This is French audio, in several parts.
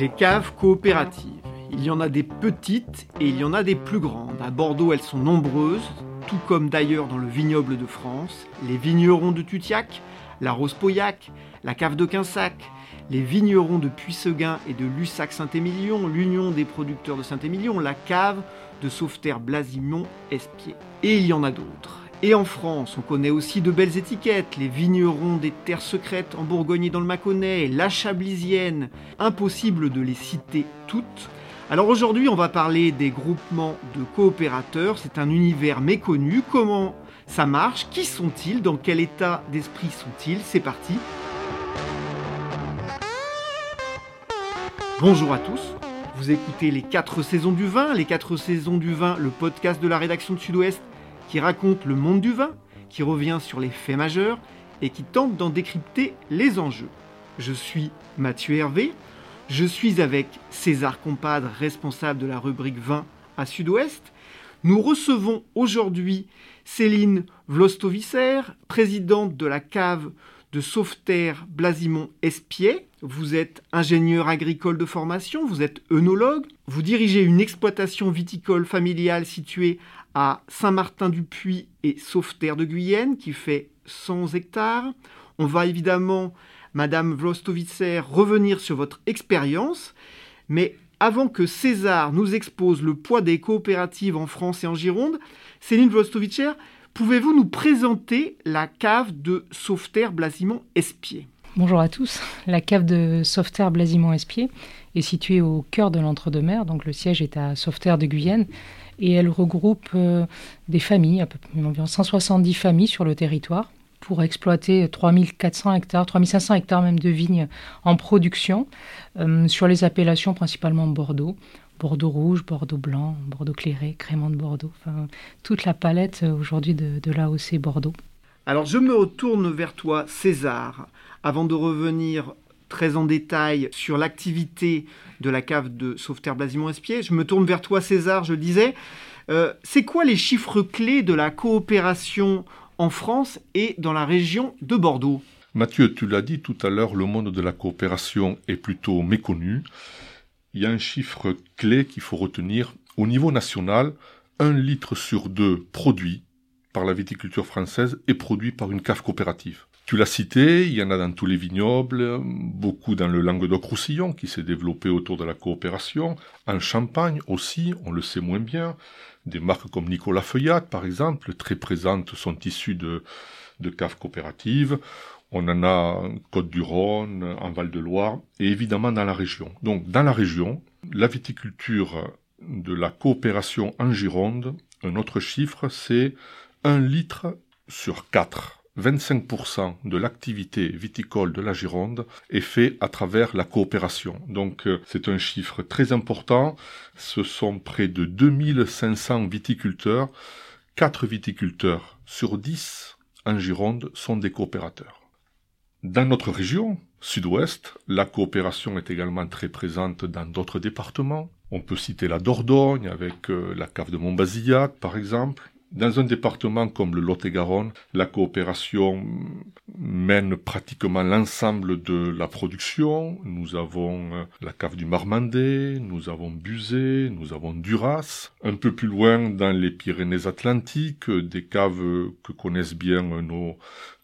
Les caves coopératives. Il y en a des petites et il y en a des plus grandes. À Bordeaux, elles sont nombreuses, tout comme d'ailleurs dans le vignoble de France. Les vignerons de Tutiac, la Rose-Pauillac, la cave de Quinsac, les vignerons de Puisseguin et de Lussac-Saint-Émilion, l'Union des producteurs de Saint-Émilion, la cave de Sauveterre Blasimon Espier. Et il y en a d'autres. Et en France, on connaît aussi de belles étiquettes, les vignerons des terres secrètes en Bourgogne et dans le Mâconnais, la Chablisienne. Impossible de les citer toutes. Alors aujourd'hui, on va parler des groupements de coopérateurs. C'est un univers méconnu. Comment ça marche? Qui sont-ils? Dans quel état d'esprit sont-ils? C'est parti. Bonjour à tous. Vous écoutez les 4 saisons du vin, les 4 saisons du vin, le podcast de la rédaction de Sud-Ouest qui raconte le monde du vin, qui revient sur les faits majeurs et qui tente d'en décrypter les enjeux. Je suis Mathieu Hervé, je suis avec César Compadre, responsable de la rubrique vin à Sud-Ouest. Nous recevons aujourd'hui Céline Vlostovicer, présidente de la cave de Sauveterre Blasimon Espier. Vous êtes ingénieur agricole de formation, vous êtes œnologue, vous dirigez une exploitation viticole familiale située à Saint-Martin-du-Puy et Sauveterre de Guyenne qui fait 100 hectares. On va évidemment, Madame Vlostovicer, revenir sur votre expérience, mais avant que César nous expose le poids des coopératives en France et en Gironde, Céline Vlostovicer, pouvez-vous nous présenter la cave de Sauveterre Blasimon Espier Bonjour à tous. La cave de Sauveterre Blasimon Espier est située au cœur de l'entre-deux-mers, donc le siège est à Sauveterre de Guyenne et elle regroupe euh, des familles, à peu près environ 170 familles sur le territoire pour exploiter 3400 hectares, 3500 hectares même de vignes en production euh, sur les appellations principalement Bordeaux, Bordeaux rouge, Bordeaux blanc, Bordeaux clairé, Crément de Bordeaux, toute la palette euh, aujourd'hui de, de l'AOC Bordeaux. Alors je me retourne vers toi César, avant de revenir très en détail sur l'activité de la cave de Sauveterre Blasimon Espier. Je me tourne vers toi, César, je disais. Euh, c'est quoi les chiffres clés de la coopération en France et dans la région de Bordeaux? Mathieu, tu l'as dit tout à l'heure, le monde de la coopération est plutôt méconnu. Il y a un chiffre clé qu'il faut retenir. Au niveau national, un litre sur deux produit par la viticulture française est produit par une cave coopérative. Tu l'as cité, il y en a dans tous les vignobles, beaucoup dans le Languedoc-Roussillon qui s'est développé autour de la coopération, en Champagne aussi, on le sait moins bien. Des marques comme Nicolas Feuillat, par exemple, très présentes, sont issues de, de caves coopératives. On en a en Côte-du-Rhône, en Val-de-Loire, et évidemment dans la région. Donc, dans la région, la viticulture de la coopération en Gironde, un autre chiffre, c'est un litre sur quatre 25% de l'activité viticole de la Gironde est fait à travers la coopération. Donc euh, c'est un chiffre très important. Ce sont près de 2500 viticulteurs. 4 viticulteurs sur 10 en Gironde sont des coopérateurs. Dans notre région, sud-ouest, la coopération est également très présente dans d'autres départements. On peut citer la Dordogne avec euh, la cave de Montbazillac par exemple, dans un département comme le Lot-et-Garonne, la coopération mène pratiquement l'ensemble de la production. Nous avons euh, la cave du Marmandais, nous avons Buzet, nous avons Duras. Un peu plus loin, dans les Pyrénées-Atlantiques, des caves que connaissent bien nos,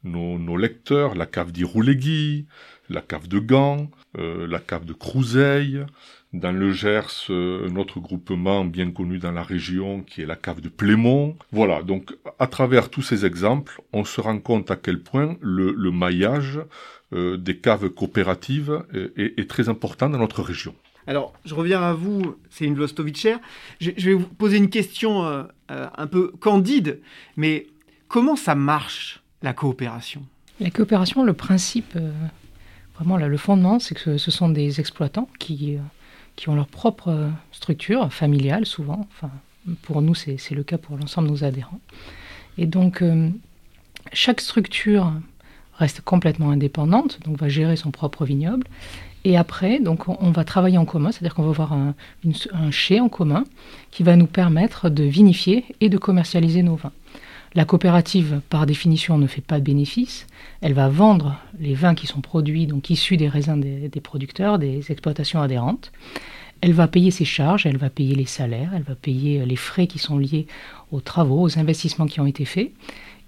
nos, lecteurs, la cave d'Irouléguy, la cave de Gand, euh, la cave de Crouseille, dans le Gers, euh, un autre groupement bien connu dans la région qui est la cave de Plémont. Voilà, donc à travers tous ces exemples, on se rend compte à quel point le, maillage euh, des caves coopératives est, très important dans notre région. Alors, je reviens à vous, c'est une Vostovitcher. Je, je, vais vous poser une question un peu candide, mais comment ça marche, la coopération? La coopération, le principe, vraiment là, le fondement, c'est que ce sont des exploitants qui qui ont leur propre structure familiale souvent. Enfin, pour nous, c'est le cas pour l'ensemble de nos adhérents. Et donc, euh, chaque structure reste complètement indépendante, donc va gérer son propre vignoble. Et après, donc, on, va travailler en commun, c'est-à-dire qu'on va avoir un, un chai en commun qui va nous permettre de vinifier et de commercialiser nos vins. La coopérative, par définition, ne fait pas de bénéfices. Elle va vendre les vins qui sont produits, donc issus des raisins des, producteurs, des exploitations adhérentes. Elle va payer ses charges, elle va payer les salaires, elle va payer les frais qui sont liés aux travaux, aux investissements qui ont été faits.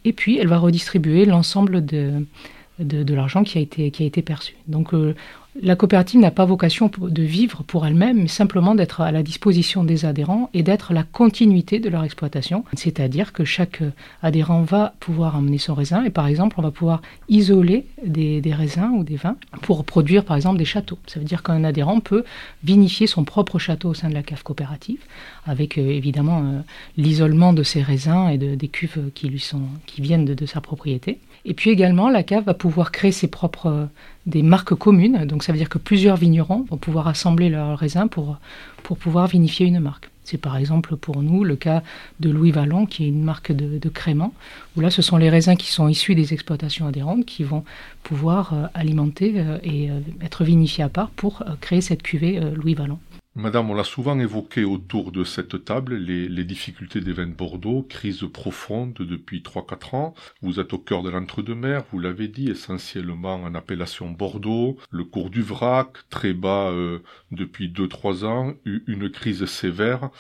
Et puis, elle va redistribuer l'ensemble de l'argent qui, a été, qui a été perçu. Donc, euh, la coopérative n'a pas vocation de vivre pour elle-même, mais simplement d'être à la disposition des adhérents et d'être la continuité de leur exploitation. C'est-à-dire que chaque adhérent va pouvoir amener son raisin et par exemple, on va pouvoir isoler des, raisins ou des vins pour produire par exemple des châteaux. Ça veut dire qu'un adhérent peut vinifier son propre château au sein de la cave coopérative avec euh, évidemment euh, l'isolement de ses raisins et de, des cuves qui, lui sont, qui viennent de sa propriété. Et puis également, la cave va pouvoir créer ses propres des marques communes. Donc ça veut dire que plusieurs vignerons vont pouvoir assembler leurs raisins pour, pour pouvoir vinifier une marque. C'est par exemple pour nous le cas de Louis Vallon, qui est une marque de, de crément, où là ce sont les raisins qui sont issus des exploitations adhérentes qui vont pouvoir euh, alimenter euh, et euh, être vinifiés à part pour euh, créer cette cuvée euh, Louis Vallon. Madame, on l'a souvent évoqué autour de cette table, les, difficultés des vins de Bordeaux, crise profonde depuis 3-4 ans. Vous êtes au cœur de l'entre-deux-mer, vous l'avez dit, essentiellement en appellation Bordeaux. Le cours du vrac, très bas euh, depuis 2-3 ans, une crise sévère.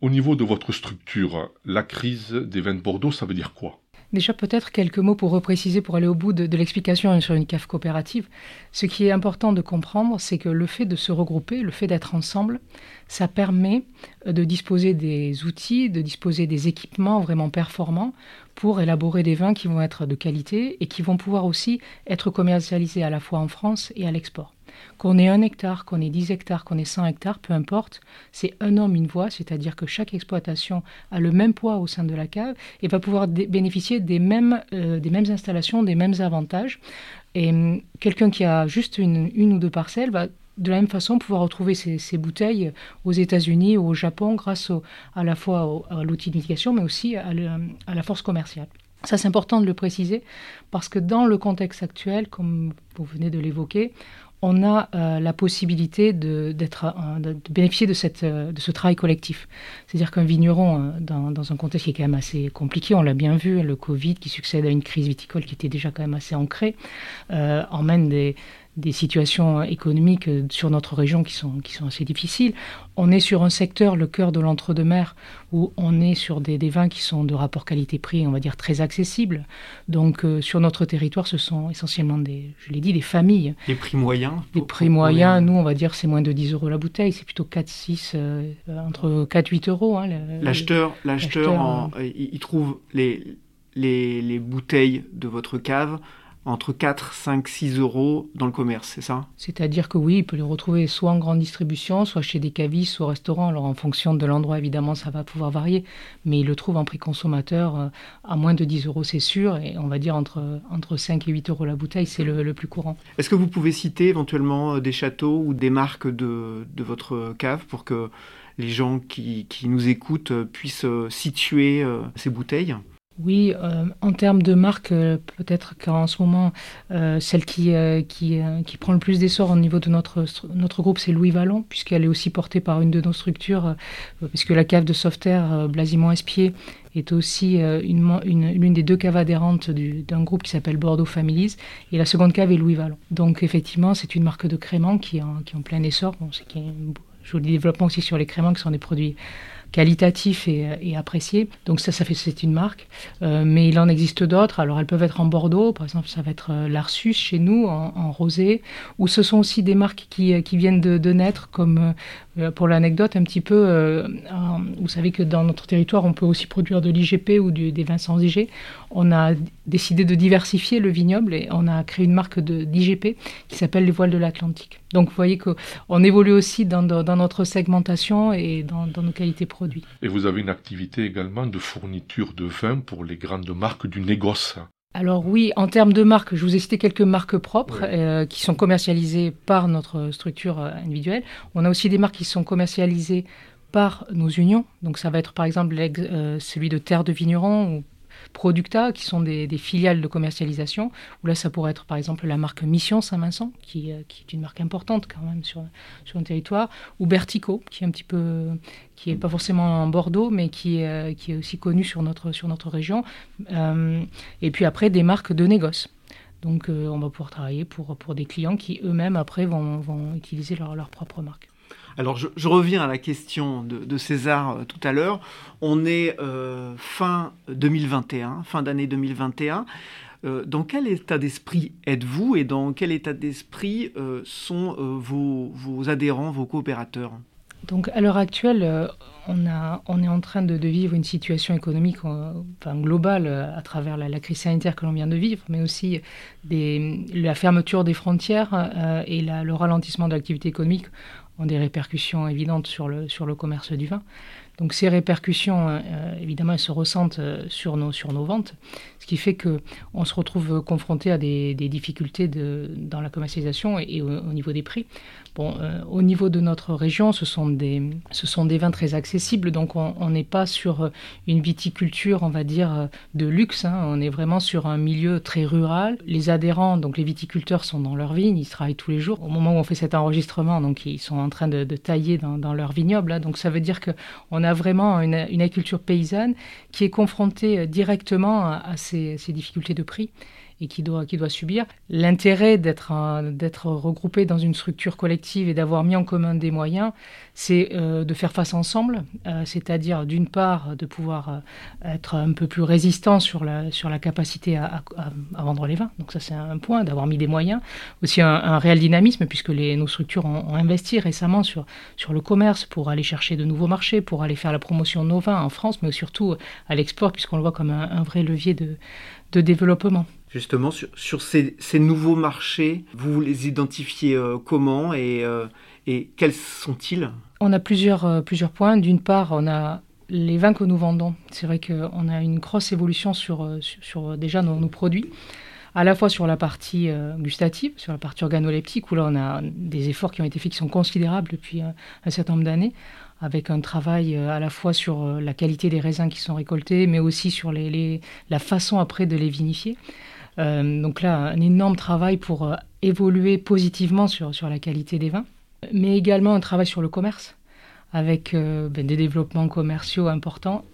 Au niveau de votre structure, la crise des vins de Bordeaux, ça veut dire quoi? Déjà, peut-être quelques mots pour repréciser, pour aller au bout de, l'explication sur une cave coopérative. Ce qui est important de comprendre, c'est que le fait de se regrouper, le fait d'être ensemble, ça permet de disposer des outils, de disposer des équipements vraiment performants pour élaborer des vins qui vont être de qualité et qui vont pouvoir aussi être commercialisés à la fois en France et à l'export. Qu'on ait un hectare, qu'on ait 10 hectares, qu'on ait 100 hectares, peu importe, c'est un homme, une voix, c'est-à-dire que chaque exploitation a le même poids au sein de la cave et va pouvoir bénéficier des mêmes, euh, des mêmes installations, des mêmes avantages. Et hum, quelqu'un qui a juste une, une ou deux parcelles va de la même façon pouvoir retrouver ces, bouteilles aux États-Unis ou au Japon grâce à la fois au, à l'outil d'indication mais aussi à, la force commerciale. Ça, c'est important de le préciser parce que dans le contexte actuel, comme vous venez de l'évoquer, on a euh, la possibilité de, bénéficier de, ce travail collectif. C'est-à-dire qu'un vigneron, euh, dans, un contexte qui est quand même assez compliqué, on l'a bien vu, le Covid qui succède à une crise viticole qui était déjà quand même assez ancrée, euh, emmène des, des situations économiques sur notre région qui sont, qui sont assez difficiles. On est sur un secteur, le cœur de l'entre-deux-mer, où on est sur des, des, vins qui sont de rapport qualité-prix, on va dire, très accessibles. Donc, euh, sur notre territoire, ce sont essentiellement des, je l'ai dit, des familles. Les prix moyens Les prix moyens, nous, on va dire, c'est moins de 10 euros la bouteille, c'est plutôt 4, 6, euh, entre 4, 8 euros. Hein, l'acheteur, l'acheteur, il trouve les, les, les bouteilles de votre cave entre 4, 5, 6 euros dans le commerce, c'est ça? C'est-à-dire que oui, il peut les retrouver soit en grande distribution, soit chez des cavistes, soit au restaurant. Alors en fonction de l'endroit, évidemment, ça va pouvoir varier, mais il le trouve en prix consommateur euh, à moins de 10 euros, c'est sûr, et on va dire entre, entre 5 et 8 euros la bouteille, c'est le, le, plus courant. Est-ce que vous pouvez citer éventuellement euh, des châteaux ou des marques de, de votre cave pour que les gens qui, qui nous écoutent euh, puissent situer ces bouteilles? Oui, euh, en termes de marque, euh, peut-être qu'en ce moment, euh, celle qui, qui, qui prend le plus d'essor au niveau de notre, notre groupe, c'est Louis Vallon, puisqu'elle est aussi portée par une de nos structures, puisque la cave de Sauveterre, Blasimont-Espier, est aussi une, une, l'une des deux caves adhérentes du, d'un groupe qui s'appelle Bordeaux Families, et la seconde cave est Louis Vallon. Donc effectivement, c'est une marque de crément qui est en, qui est plein essor. Bon, c'est qu'il y a un joli développement aussi sur les créments, qui sont des produits qualitatif et, apprécié. Donc ça, ça fait c'est une marque. Euh, mais il en existe d'autres. Alors elles peuvent être en Bordeaux, par exemple, ça va être euh, l'Arsus chez nous, en, rosé. Ou ce sont aussi des marques qui, qui viennent de, naître, comme euh, pour l'anecdote un petit peu, euh, vous savez que dans notre territoire, on peut aussi produire de l'IGP ou des vins sans IG. On a décidé de diversifier le vignoble et on a créé une marque d'IGP qui s'appelle les voiles de l'Atlantique. Donc vous voyez qu'on évolue aussi dans, dans, notre segmentation et dans, dans nos qualités produits. Et vous avez une activité également de fourniture de vin pour les grandes marques du négoce. Alors oui, en termes de marques, je vous ai cité quelques marques propres oui. euh, qui sont commercialisées par notre structure euh, individuelle. On a aussi des marques qui sont commercialisées par nos unions. Donc ça va être par exemple euh, celui de Terre de Vigneron ou Producta, qui sont des, filiales de commercialisation, où là, ça pourrait être par exemple la marque Mission Saint-Vincent, qui, euh, est une marque importante quand même sur, sur un territoire, ou Bertico, qui est un petit peu, qui est pas forcément en Bordeaux, mais qui est, euh, qui est aussi connu sur notre, sur notre région. et puis après, des marques de négoce. Donc, on va pouvoir travailler pour, pour des clients qui eux-mêmes, après, vont, vont utiliser leur, leur propre marque. Alors je, reviens à la question de, César euh, tout à l'heure. On est euh, fin 2021, fin d'année 2021. Euh, dans quel état d'esprit êtes-vous et dans quel état d'esprit sont vos, adhérents, vos coopérateurs? Donc à l'heure actuelle, on, est en train de, vivre une situation économique enfin, globale à travers la, crise sanitaire que l'on vient de vivre, mais aussi la fermeture des frontières et le ralentissement de l'activité économique ont des répercussions évidentes sur le, commerce du vin. Donc ces répercussions, euh, évidemment, elles se ressentent euh, sur nos, ventes, ce qui fait qu'on se retrouve confronté à des, difficultés dans la commercialisation et, au, niveau des prix. Bon, euh, au niveau de notre région, ce sont des, vins très donc on n'est pas sur une viticulture, on va dire, de luxe, hein. on est vraiment sur un milieu très rural. Les adhérents, donc les viticulteurs sont dans leur vigne, ils travaillent tous les jours. Au moment où on fait cet enregistrement, donc ils sont en train de, tailler dans, dans, leur vignoble, donc ça veut dire qu'on a vraiment une, agriculture paysanne qui est confrontée directement à ces difficultés de prix et qui doit, subir. L'intérêt d'être, regroupé dans une structure collective et d'avoir mis en commun des moyens, c'est euh, de faire face ensemble, euh, c'est-à-dire d'une part de pouvoir euh, être un peu plus résistant sur la, capacité à, vendre les vins. Donc ça c'est un point, d'avoir mis des moyens. Aussi un, réel dynamisme puisque nos structures ont, investi récemment sur, le commerce pour aller chercher de nouveaux marchés, pour aller faire la promotion de nos vins en France, mais surtout à l'export puisqu'on le voit comme un, vrai levier de développement justement sur, ces, nouveaux marchés Vous les identifiez euh, comment et, euh, et quels sont-ils? On a plusieurs, euh, plusieurs points. D'une part, on a les vins que nous vendons. C'est vrai qu'on a une grosse évolution sur, sur, déjà nos, produits à la fois sur la partie gustative, sur la partie organoleptique, où là on a des efforts qui ont été faits qui sont considérables depuis un, certain nombre d'années, avec un travail à la fois sur la qualité des raisins qui sont récoltés, mais aussi sur les, la façon après de les vinifier. Euh, donc là, un énorme travail pour euh, évoluer positivement sur, la qualité des vins, mais également un travail sur le commerce, avec euh, ben, des développements commerciaux importants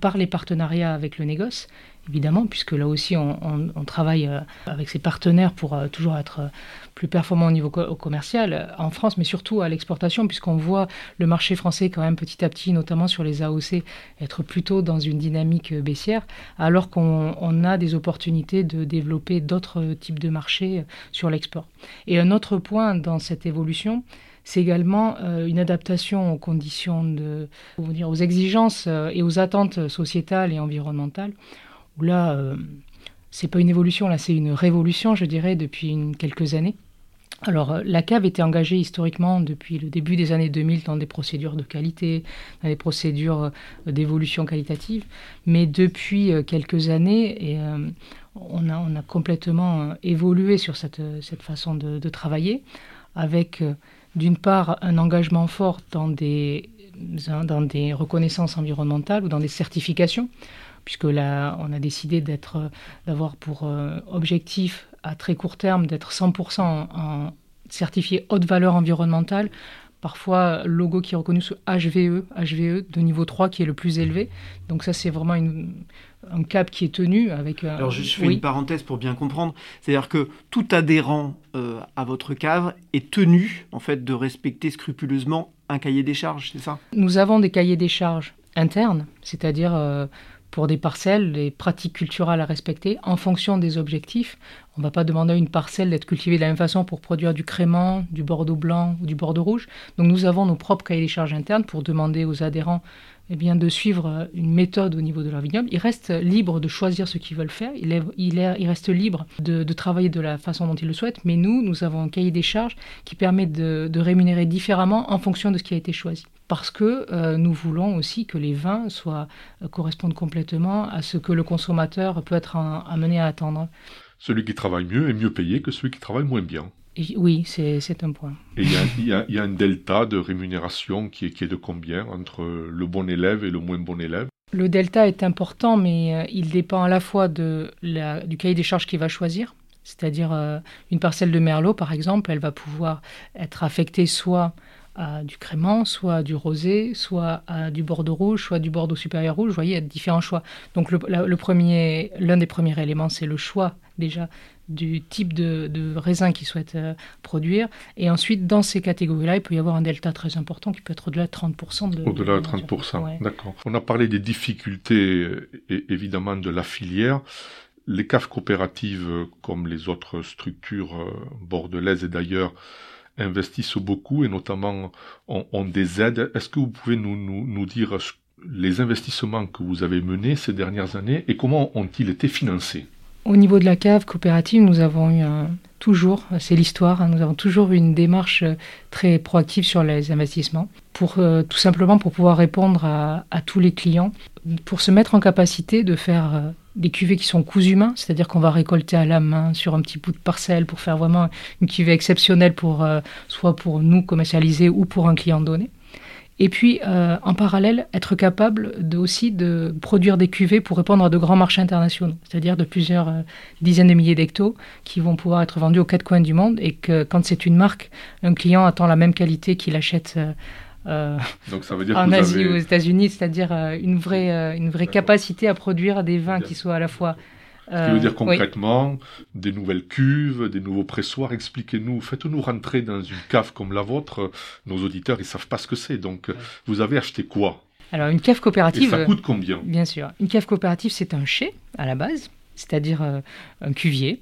par les partenariats avec le négoce, évidemment, puisque là aussi on, travaille euh, avec ses partenaires pour euh, toujours être euh, plus performant au niveau commercial en France, mais surtout à l'exportation, puisqu'on voit le marché français quand même petit à petit, notamment sur les AOC, être plutôt dans une dynamique baissière, alors qu'on a des opportunités de développer d'autres types de marchés sur l'export. Et un autre point dans cette évolution, c'est également une adaptation aux conditions de, aux exigences et aux attentes sociétales et environnementales là, euh, c'est pas une évolution, là, c'est une révolution, je dirais, depuis quelques années. Alors, euh, la cave était engagée historiquement depuis le début des années 2000 dans des procédures de qualité, dans des procédures euh, d'évolution qualitative, mais depuis quelques années, on, a, complètement évolué sur cette, façon de, travailler, avec d'une part un engagement fort dans des reconnaissances environnementales ou dans des certifications puisque là, on a décidé d'être, d'avoir pour euh, objectif à très court terme d'être 100% en, certifié haute valeur environnementale. Parfois, logo qui est reconnu sous HVE, HVE de niveau 3 qui est le plus élevé. Donc ça, c'est vraiment un cap qui est tenu avec... Alors je fais une parenthèse pour bien comprendre. C'est-à-dire que tout adhérent euh, à votre cave est tenu en fait de respecter scrupuleusement un cahier des charges, c'est ça? Nous avons des cahiers des charges internes, c'est-à-dire euh, pour des parcelles, des pratiques culturelles à respecter en fonction des objectifs. On ne va pas demander à une parcelle d'être cultivée de la même façon pour produire du crément, du bordeaux blanc ou du bordeaux rouge. Donc nous avons nos propres cahiers des charges internes pour demander aux adhérents eh bien, de suivre une méthode au niveau de leur vignoble. Ils restent libres de choisir ce qu'ils veulent faire. Ils, il, restent libres de, travailler de la façon dont ils le souhaitent. Mais nous, nous avons un cahier des charges qui permet de, de rémunérer différemment en fonction de ce qui a été choisi parce que euh, nous voulons aussi que les vins soient, euh, correspondent complètement à ce que le consommateur peut être amené à attendre. Celui qui travaille mieux est mieux payé que celui qui travaille moins bien. Oui, c'est un point. Et il y, a un delta de rémunération qui est, qui est de combien entre le bon élève et le moins bon élève? Le delta est important, mais euh, il dépend à la fois de la, du cahier des charges qu'il va choisir. C'est-à-dire euh, une parcelle de merlot, par exemple, elle va pouvoir être affectée soit à du crément, soit du rosé, soit à du bordeaux rouge, soit du bordeaux supérieur rouge. Vous voyez, il y a différents choix. Donc le, le premier, l'un des premiers éléments, c'est le choix déjà du type de, raisin qu'ils souhaitent euh, produire. Et ensuite, dans ces catégories-là, il peut y avoir un delta très important qui peut être au-delà de 30%. De, au-delà de, 30%, d'accord. On a parlé des difficultés, et, évidemment, de la filière. Les caves coopératives, comme les autres structures euh, bordelaises et d'ailleurs, investissent beaucoup et notamment ont, des aides. Est-ce que vous pouvez nous, nous, nous dire les investissements que vous avez menés ces dernières années et comment ont-ils été financés? Au niveau de la cave coopérative, nous avons eu toujours, c'est l'histoire, hein, nous avons toujours eu une démarche euh, très proactive sur les investissements, pour euh, tout simplement pour pouvoir répondre à, tous les clients, pour se mettre en capacité de faire euh, des cuvées qui sont coups humains, c'est-à-dire qu'on va récolter à la main sur un petit bout de parcelle pour faire vraiment une cuvée exceptionnelle pour soit pour nous commercialiser ou pour un client donné. Et puis, euh, en parallèle, être capable de, aussi de produire des cuvées pour répondre à de grands marchés internationaux, c'est-à-dire de plusieurs euh, dizaines de milliers d'hectos qui vont pouvoir être vendus aux quatre coins du monde et que quand c'est une marque, un client attend la même qualité qu'il achète. Euh, Donc ça veut dire en Asie ou aux États-Unis, c'est-à-dire une vraie, une vraie capacité à produire des vins qui soient à la fois ce qui veut dire euh, concrètement des nouvelles cuves, des nouveaux pressoirs. Expliquez-nous, faites-nous rentrer dans une cave comme la vôtre. Nos auditeurs, ils savent pas ce que c'est. Donc, vous avez acheté quoi? Alors, une cave coopérative. Et ça coûte combien? Bien sûr. Une cave coopérative, c'est un chai à la base, c'est-à-dire euh, un cuvier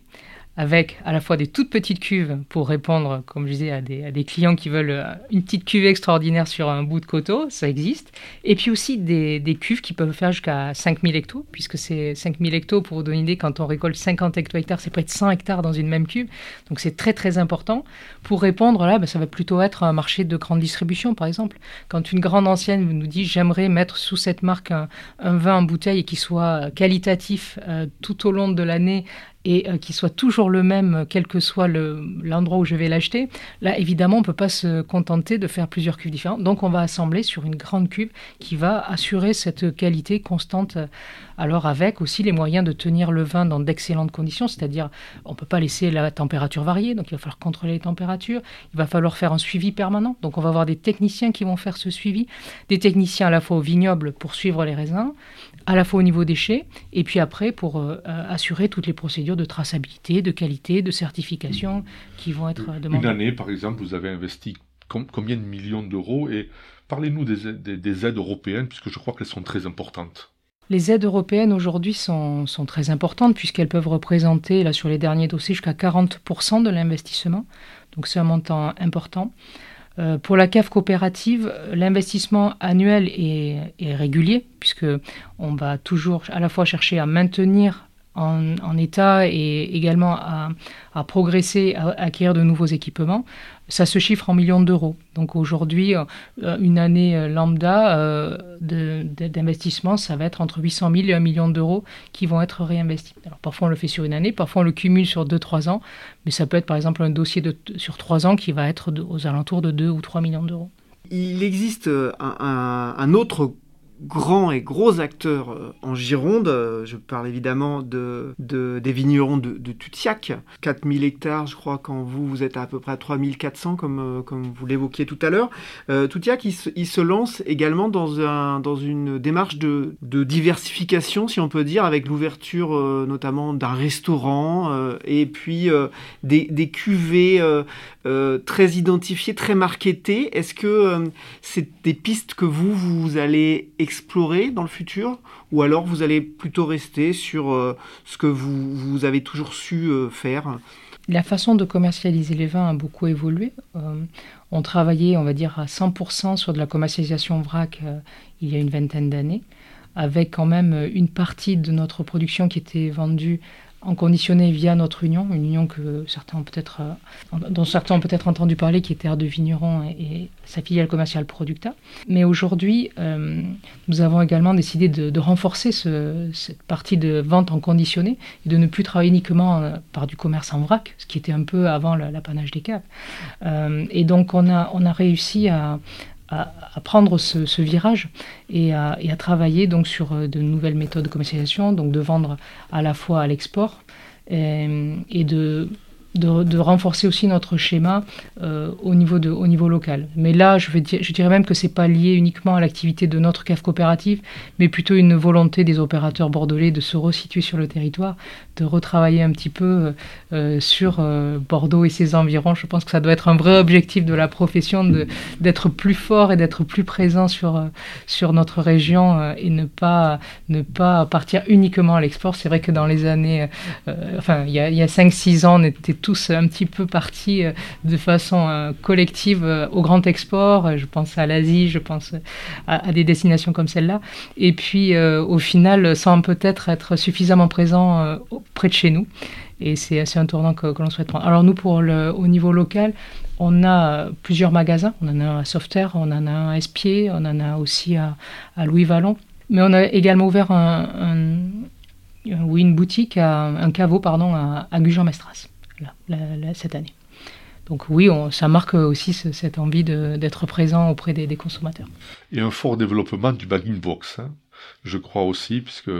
avec à la fois des toutes petites cuves pour répondre, comme je disais, à des, clients qui veulent euh, une petite cuve extraordinaire sur un bout de coteau, ça existe. Et puis aussi des, cuves qui peuvent faire jusqu'à 5000 hectos, puisque c'est 5000 hectos, pour vous donner une idée, quand on récolte 50 hecto-hectares, c'est près de 100 hectares dans une même cuve. Donc c'est très très important. Pour répondre, là, ben, ça va plutôt être un marché de grande distribution, par exemple. Quand une grande ancienne nous dit j'aimerais mettre sous cette marque un, vin en bouteille et qui soit qualitatif euh, tout au long de l'année et euh, qui soit toujours le même, quel que soit l'endroit où je vais l'acheter, là, évidemment, on ne peut pas se contenter de faire plusieurs cuves différentes. Donc, on va assembler sur une grande cuve qui va assurer cette qualité constante. Alors, avec aussi les moyens de tenir le vin dans d'excellentes conditions, c'est-à-dire, on ne peut pas laisser la température varier, donc il va falloir contrôler les températures, il va falloir faire un suivi permanent. Donc, on va avoir des techniciens qui vont faire ce suivi, des techniciens à la fois au vignoble pour suivre les raisins, à la fois au niveau déchets, et puis après pour euh, euh, assurer toutes les procédures de traçabilité, de qualité, de certification qui vont être demandées. Une année, par exemple, vous avez investi combien de millions d'euros et parlez-nous des, aides européennes, puisque je crois qu'elles sont très importantes. Les aides européennes aujourd'hui sont, très importantes puisqu'elles peuvent représenter, là sur les derniers dossiers, jusqu'à 40% de l'investissement. Donc c'est un montant important. Euh, pour la cave coopérative, l'investissement annuel est, est, régulier, puisque on va toujours à la fois chercher à maintenir en, état et également à, progresser, à, acquérir de nouveaux équipements, ça se chiffre en millions d'euros. Donc aujourd'hui, euh, une année euh, lambda euh, d'investissement, ça va être entre 800 000 et 1 million d'euros qui vont être réinvestis. Alors parfois on le fait sur une année, parfois on le cumule sur 2-3 ans, mais ça peut être par exemple un dossier sur 3 ans qui va être aux alentours de 2 ou 3 millions d'euros. Il existe un autre grands et gros acteurs euh, en Gironde. Euh, je parle évidemment de, des vignerons de, de Tutiac. 4000 hectares, je crois, quand vous, vous êtes à, peu près à 3400, comme, euh, comme vous l'évoquiez tout à l'heure. Tutiac, il se, lance également dans, un, dans une démarche de, diversification, si on peut dire, avec l'ouverture notamment d'un restaurant et puis des, des, cuvées très identifiées, très marketées. Est-ce que c'est des pistes que vous, vous allez dans le futur ou alors vous allez plutôt rester sur euh, ce que vous, vous, avez toujours su euh, faire? La façon de commercialiser les vins a beaucoup évolué. Euh, on travaillait, on va dire, à 100% sur de la commercialisation vrac il y a une vingtaine d'années, avec quand même une partie de notre production qui était vendue en conditionné via notre union, une union que certains ont peut-être, euh, dont certains ont peut-être entendu parler, qui était Terre de Vigneron et, sa filiale commerciale Producta. Mais aujourd'hui, euh, nous avons également décidé de, renforcer cette partie de vente en conditionné et de ne plus travailler uniquement euh, par du commerce en vrac, ce qui était un peu avant l'apanage des caves. et donc on a, on a réussi à, à, prendre ce, virage et à, travailler donc sur de nouvelles méthodes de commercialisation, donc de vendre à la fois à l'export et de renforcer aussi notre schéma euh, au, niveau de, au niveau local. Mais là, je, je dirais même que ce n'est pas lié uniquement à l'activité de notre CAF coopérative, mais plutôt une volonté des opérateurs bordelais de se resituer sur le territoire, de retravailler un petit peu euh, euh, sur Bordeaux et ses environs. Je pense que ça doit être un vrai objectif de la profession d'être plus fort et d'être plus présent sur, sur notre région et ne pas, ne pas partir uniquement à l'export. C'est vrai que dans les années, enfin, il y a, a 5-6 ans, on était tous un petit peu partis euh, de façon euh, collective euh, au grand export. Je pense à l'Asie, je pense à, des destinations comme celle-là. Et puis, au final, sans peut-être être suffisamment présent près de chez nous. Et c'est un tournant que, l'on souhaite prendre. Alors nous, pour le, au niveau local, on a plusieurs magasins. On en a un à Softair, on en a un à Espier, on en a aussi à, Louis-Vallon. Mais on a également ouvert une boutique, un caveau pardon, à, à Gujan-Mestras cette année. Donc oui, ça marque aussi cette envie d'être présent auprès des, consommateurs. Et un fort développement du bagging box, hein. je crois aussi, puisque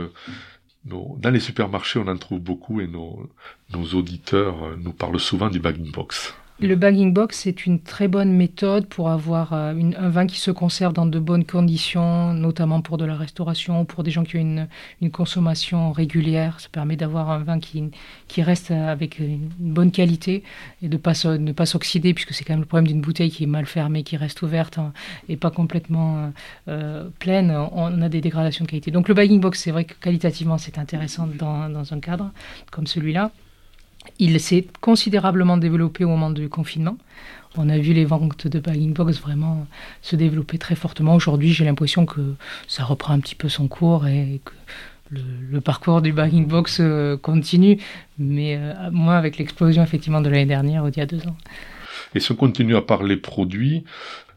dans les supermarchés, on en trouve beaucoup et nos, nos auditeurs nous parlent souvent du bagging box. Le bagging box, c'est une très bonne méthode pour avoir euh, un vin qui se conserve dans de bonnes conditions, notamment pour de la restauration, pour des gens qui ont une, consommation régulière. Ça permet d'avoir un vin qui, reste avec une bonne qualité et de ne pas s'oxyder, puisque c'est quand même le problème d'une bouteille qui est mal fermée, qui reste ouverte hein, et pas complètement euh, pleine. On a des dégradations de qualité. Donc le bagging box, c'est vrai que qualitativement, c'est intéressant dans un cadre comme celui-là. Il s'est considérablement développé au moment du confinement. On a vu les ventes de bagging box vraiment se développer très fortement. Aujourd'hui, j'ai l'impression que ça reprend un petit peu son cours et que le, parcours du bagging box euh, continue, mais euh, moins avec l'explosion effectivement de l'année dernière, il y a deux ans. Et si on continue à parler produits,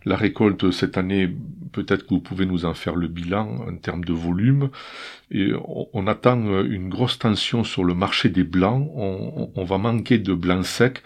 la récolte cette année, peut-être que vous pouvez nous en faire le bilan en termes de volume. Et on, attend une grosse tension sur le marché des blancs. On, va manquer de blancs secs.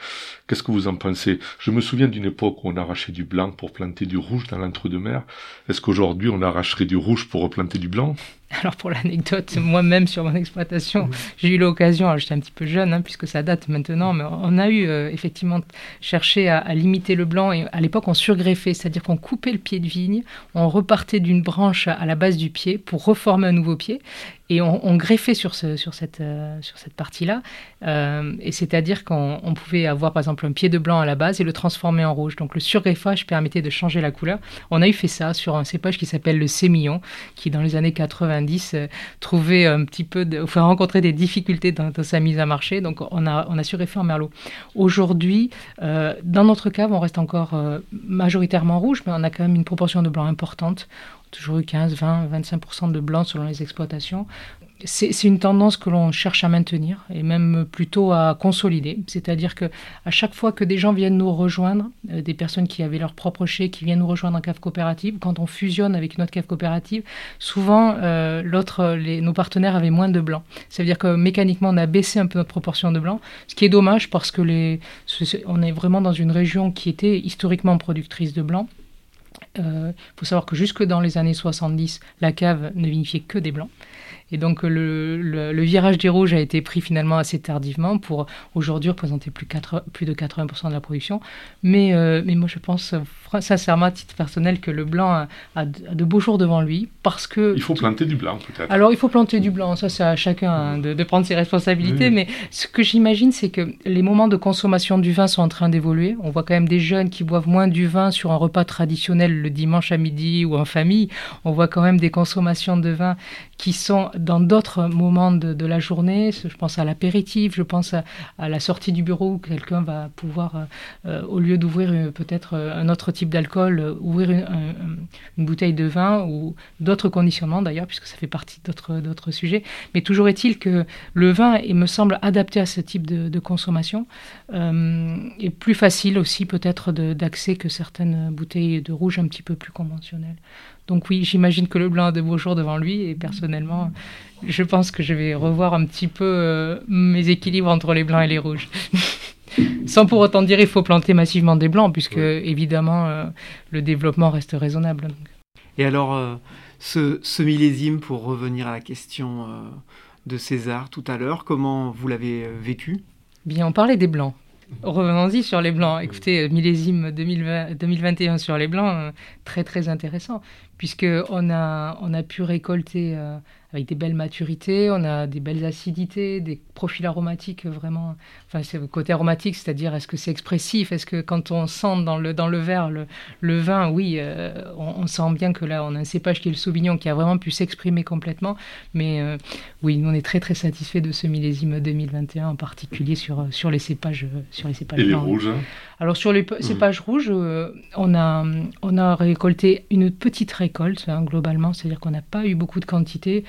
Qu'est-ce que vous en pensez? Je me souviens d'une époque où on arrachait du blanc pour planter du rouge dans l'entre-deux-mer. Est-ce qu'aujourd'hui on arracherait du rouge pour replanter du blanc? Alors pour l'anecdote, moi-même sur mon exploitation, j'ai eu l'occasion, j'étais un petit peu jeune hein, puisque ça date maintenant, mais on a eu euh, effectivement cherché à, limiter le blanc et à l'époque on surgreffait, c'est-à-dire qu'on coupait le pied de vigne, on repartait d'une branche à la base du pied pour reformer un nouveau pied et on, greffait sur, euh, cette partie-là. Euh, et c'est-à-dire qu'on pouvait avoir par exemple un pied de blanc à la base et le transformer en rouge. Donc le surgreffage permettait de changer la couleur. On a eu fait ça sur un cépage qui s'appelle le sémillon, qui dans les années 90 euh, trouvait un petit peu, de, enfin, rencontrer des difficultés dans, sa mise à marché. Donc on a, on a surgreffé en merlot. Aujourd'hui, dans notre cave, on reste encore majoritairement rouge, mais on a quand même une proportion de blanc importante toujours eu 15, 20, 25% de blanc selon les exploitations. C'est une tendance que l'on cherche à maintenir et même plutôt à consolider. C'est-à-dire que à chaque fois que des gens viennent nous rejoindre, euh, des personnes qui avaient leur propre chai, qui viennent nous rejoindre en cave coopérative, quand on fusionne avec une autre cave coopérative, souvent euh, l'autre, nos partenaires avaient moins de blanc. Ça veut dire que mécaniquement on a baissé un peu notre proportion de blanc, ce qui est dommage parce que on est vraiment dans une région qui était historiquement productrice de blanc il euh, faut savoir que jusque dans les années 70, la cave ne vinifiait que des blancs. Et donc le, le, virage des rouges a été pris finalement assez tardivement pour aujourd'hui représenter plus, plus de 80% de la production. Mais, euh, mais moi je pense sincèrement à titre personnel que le blanc a, de beaux jours devant lui parce que... Il faut planter du blanc peut-être. Alors il faut planter du blanc, ça c'est à chacun de, prendre ses responsabilités. Mais ce que j'imagine c'est que les moments de consommation du vin sont en train d'évoluer. On voit quand même des jeunes qui boivent moins du vin sur un repas traditionnel le dimanche à midi ou en famille. On voit quand même des consommations de vin qui sont dans d'autres moments de, la journée. Je pense à l'apéritif, je pense à, la sortie du bureau où quelqu'un va pouvoir, euh, euh, au lieu d'ouvrir euh, peut-être un autre type d'alcool, ouvrir une, bouteille de vin ou d'autres conditionnements d'ailleurs, puisque ça fait partie d'autres sujets. Mais toujours est-il que le vin, il me semble adapté à ce type de, de consommation, et plus facile aussi peut-être d'accès que certaines bouteilles de rouge un petit peu plus conventionnelles. Donc oui, j'imagine que le blanc a de beaux jours devant lui et personnellement, je pense que je vais revoir un petit peu euh, mes équilibres entre les blancs et les rouges. Sans pour autant dire il faut planter massivement des blancs, puisque évidemment euh, le développement reste raisonnable. Et alors, euh, ce, ce, millésime, pour revenir à la question de César tout à l'heure, comment vous l'avez vécu? Bien, on parlait des blancs. Revenons-y sur les blancs. Écoutez, millésime 2020, 2021 sur les blancs, très très intéressant, puisqu'on a, on a pu récolter avec des belles maturités, on a des belles acidités, des profils aromatiques vraiment. Enfin, c'est le côté aromatique, c'est-à-dire est-ce que c'est expressif? Est-ce que quand on sent dans le, dans le verre le, le vin, oui, euh, on, sent bien que là, on a un cépage qui est le Sauvignon qui a vraiment pu s'exprimer complètement. Mais euh, oui, nous, on est très très satisfait de ce millésime 2021, en particulier sur, sur les cépages, sur les cépages Et les rouges hein? Alors sur les mmh. cépages rouges, euh, on, a, on a récolté une petite récolte hein, globalement, c'est-à-dire qu'on n'a pas eu beaucoup de quantité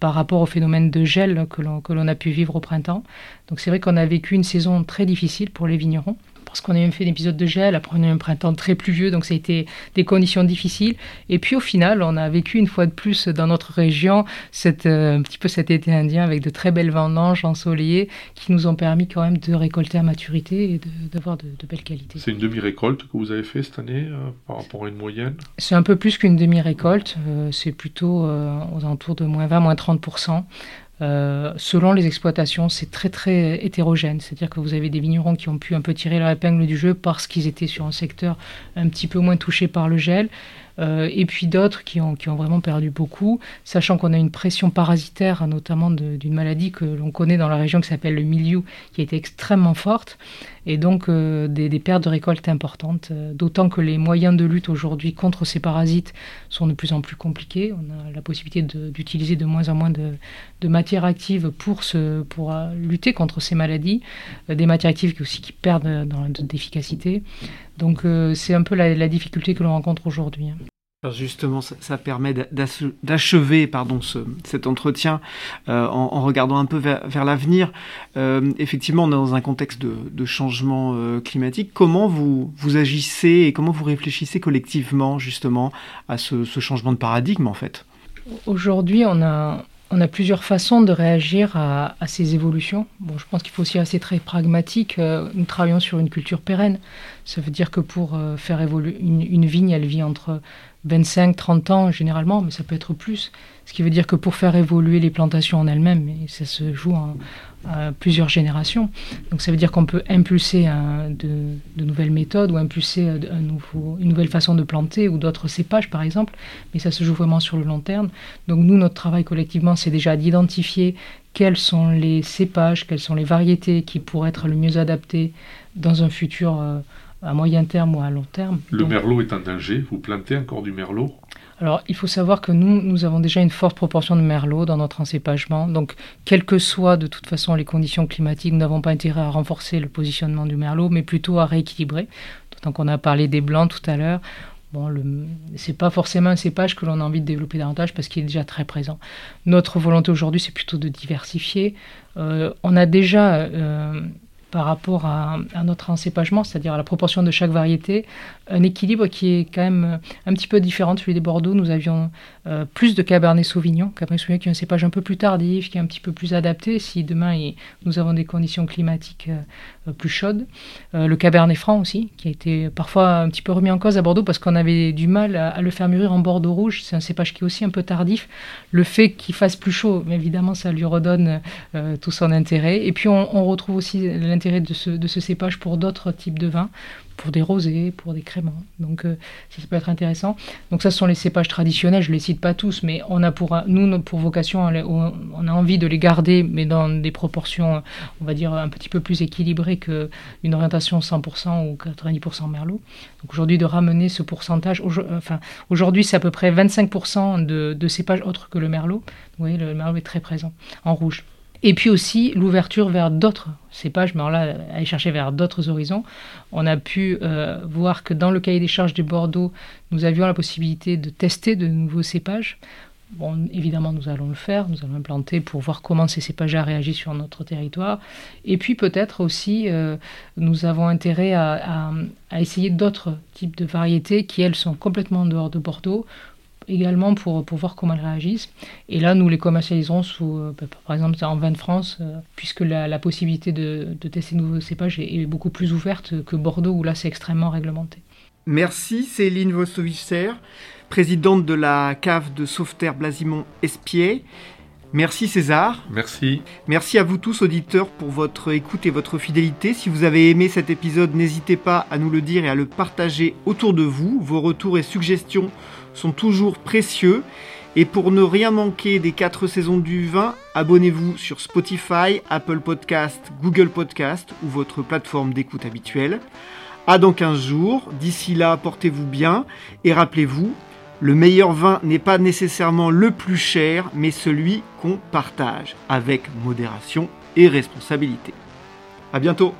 par rapport au phénomène de gel que l'on a pu vivre au printemps. Donc c'est vrai qu'on a vécu une saison très difficile pour les vignerons parce qu'on a même fait un épisode de gel, après on a eu un printemps très pluvieux, donc ça a été des conditions difficiles. Et puis au final, on a vécu une fois de plus dans notre région cette, euh, un petit peu cet été indien avec de très belles vendanges ensoleillées qui nous ont permis quand même de récolter à maturité et d'avoir de, belles qualités. C'est une demi-récolte que vous avez fait cette année euh, par rapport à une moyenne? C'est un peu plus qu'une demi-récolte, euh, c'est plutôt aux alentours de moins 20, moins 30%. Euh, selon les exploitations, c'est très très hétérogène. C'est-à-dire que vous avez des vignerons qui ont pu un peu tirer leur épingle du jeu parce qu'ils étaient sur un secteur un petit peu moins touché par le gel. Euh, et puis d'autres qui ont, vraiment perdu beaucoup, sachant qu'on a une pression parasitaire, notamment d'une maladie que l'on connaît dans la région qui s'appelle le milieu, qui a été extrêmement forte, et donc euh, des, pertes de récolte importantes, euh, d'autant que les moyens de lutte aujourd'hui contre ces parasites sont de plus en plus compliqués. On a la possibilité d'utiliser de, moins en moins de, matières actives pour, pour lutter contre ces maladies, des matières actives qui aussi qui perdent d'efficacité. Donc c'est un peu la, la difficulté que l'on rencontre aujourd'hui. Hein justement, ça, permet d'achever pardon cet entretien euh, en, regardant un peu vers, l'avenir. Euh, effectivement, on est dans un contexte de, changement euh, climatique. Comment vous, vous agissez et comment vous réfléchissez collectivement justement à ce, changement de paradigme en fait? Aujourd'hui, on a, on a plusieurs façons de réagir à, ces évolutions. Bon, je pense qu'il faut aussi rester très pragmatique. nous travaillons sur une culture pérenne. Ça veut dire que pour faire évoluer une, vigne, elle vit entre 25, 30 ans généralement, mais ça peut être plus. Ce qui veut dire que pour faire évoluer les plantations en elles-mêmes, ça se joue en, plusieurs générations. Donc ça veut dire qu'on peut impulser de, nouvelles méthodes ou impulser nouveau, une nouvelle façon de planter ou d'autres cépages par exemple, mais ça se joue vraiment sur le long terme. Donc nous, notre travail collectivement, c'est déjà d'identifier quels sont les cépages, quelles sont les variétés qui pourraient être le mieux adaptées dans un futur. Euh, à moyen terme ou à long terme. Le merlot est en danger Vous plantez encore du merlot? Alors, il faut savoir que nous, nous avons déjà une forte proportion de merlot dans notre encépagement. Donc, quelles que soient de toute façon les conditions climatiques, nous n'avons pas intérêt à renforcer le positionnement du merlot, mais plutôt à rééquilibrer. D'autant qu'on a parlé des blancs tout à l'heure. Bon, ce n'est pas forcément un cépage que l'on a envie de développer davantage parce qu'il est déjà très présent. Notre volonté aujourd'hui, c'est plutôt de diversifier. Euh, on a déjà euh, par rapport à, notre encépagement, c'est-à-dire à la proportion de chaque variété, un équilibre qui est quand même un petit peu différent de celui des Bordeaux. Nous avions euh, plus de Cabernet Sauvignon, Cabernet Sauvignon qui est un cépage un peu plus tardif, qui est un petit peu plus adapté si demain nous avons des conditions climatiques euh, plus chaudes. le Cabernet Franc aussi, qui a été parfois un petit peu remis en cause à Bordeaux parce qu'on avait du mal à, le faire mûrir en Bordeaux rouge. C'est un cépage qui est aussi un peu tardif. Le fait qu'il fasse plus chaud, évidemment, ça lui redonne tout son intérêt. Et puis on, retrouve aussi l'intérêt de ce cépage pour d'autres types de vins, pour des rosés, pour des créments. Donc euh, ça, peut être intéressant. Donc ça, ce sont les cépages traditionnels, je ne les cite pas tous, mais on a pour, nous, pour vocation, on a envie de les garder, mais dans des proportions, on va dire, un petit peu plus équilibrées qu'une orientation 100% ou 90% merlot. Donc aujourd'hui, de ramener ce pourcentage, enfin, aujourd'hui, c'est à peu près 25% de, de cépages autres que le merlot. Vous voyez, le merlot est très présent, en rouge. Et puis aussi l'ouverture vers d'autres cépages, mais alors là, aller chercher vers d'autres horizons. On a pu euh, voir que dans le cahier des charges de Bordeaux, nous avions la possibilité de tester de nouveaux cépages. Bon, évidemment, nous allons le faire, nous allons implanter pour voir comment ces cépages-là réagissent sur notre territoire. Et puis peut-être aussi, euh, nous avons intérêt à, à essayer d'autres types de variétés qui, elles, sont complètement en dehors de Bordeaux, également pour, pour voir comment elles réagissent. Et là, nous les commercialiserons euh, bah, par exemple, en vin de France, euh, puisque la, possibilité de, de, tester de nouveaux cépages est, beaucoup plus ouverte que Bordeaux, où là, c'est extrêmement réglementé. Merci Céline Vostovicer, présidente de la cave de Sauveterre Blasimont Espier. Merci César. Merci. Merci à vous tous auditeurs pour votre écoute et votre fidélité. Si vous avez aimé cet épisode, n'hésitez pas à nous le dire et à le partager autour de vous. Vos retours et suggestions sont toujours précieux. Et pour ne rien manquer des 4 saisons du vin, abonnez-vous sur Spotify, Apple Podcast, Google Podcast ou votre plateforme d'écoute habituelle. À dans 15 jours. D'ici là, portez-vous bien et rappelez-vous, le meilleur vin n'est pas nécessairement le plus cher, mais celui qu'on partage, avec modération et responsabilité. A bientôt